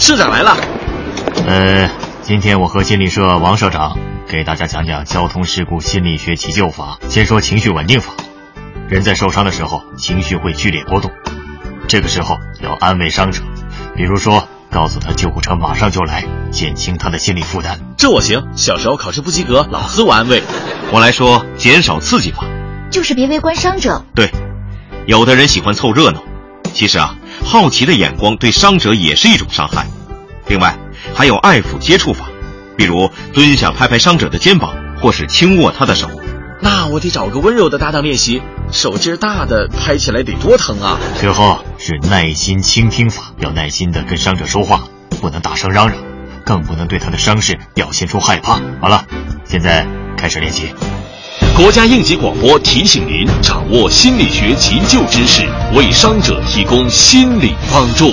社长来了。呃，今天我和心理社王社长给大家讲讲交通事故心理学急救法。先说情绪稳定法。人在受伤的时候，情绪会剧烈波动，这个时候要安慰伤者，比如说告诉他救护车马上就来，减轻他的心理负担。这我行，小时候考试不及格，老师我安慰。我来说减少刺激法，就是别围观伤者。对，有的人喜欢凑热闹，其实啊，好奇的眼光对伤者也是一种伤害。另外，还有爱抚接触法，比如蹲下拍拍伤者的肩膀，或是轻握他的手。那我得找个温柔的搭档练习，手劲大的拍起来得多疼啊！最后是耐心倾听法，要耐心的跟伤者说话，不能大声嚷嚷，更不能对他的伤势表现出害怕。好了，现在开始练习。国家应急广播提醒您：掌握心理学急救知识，为伤者提供心理帮助。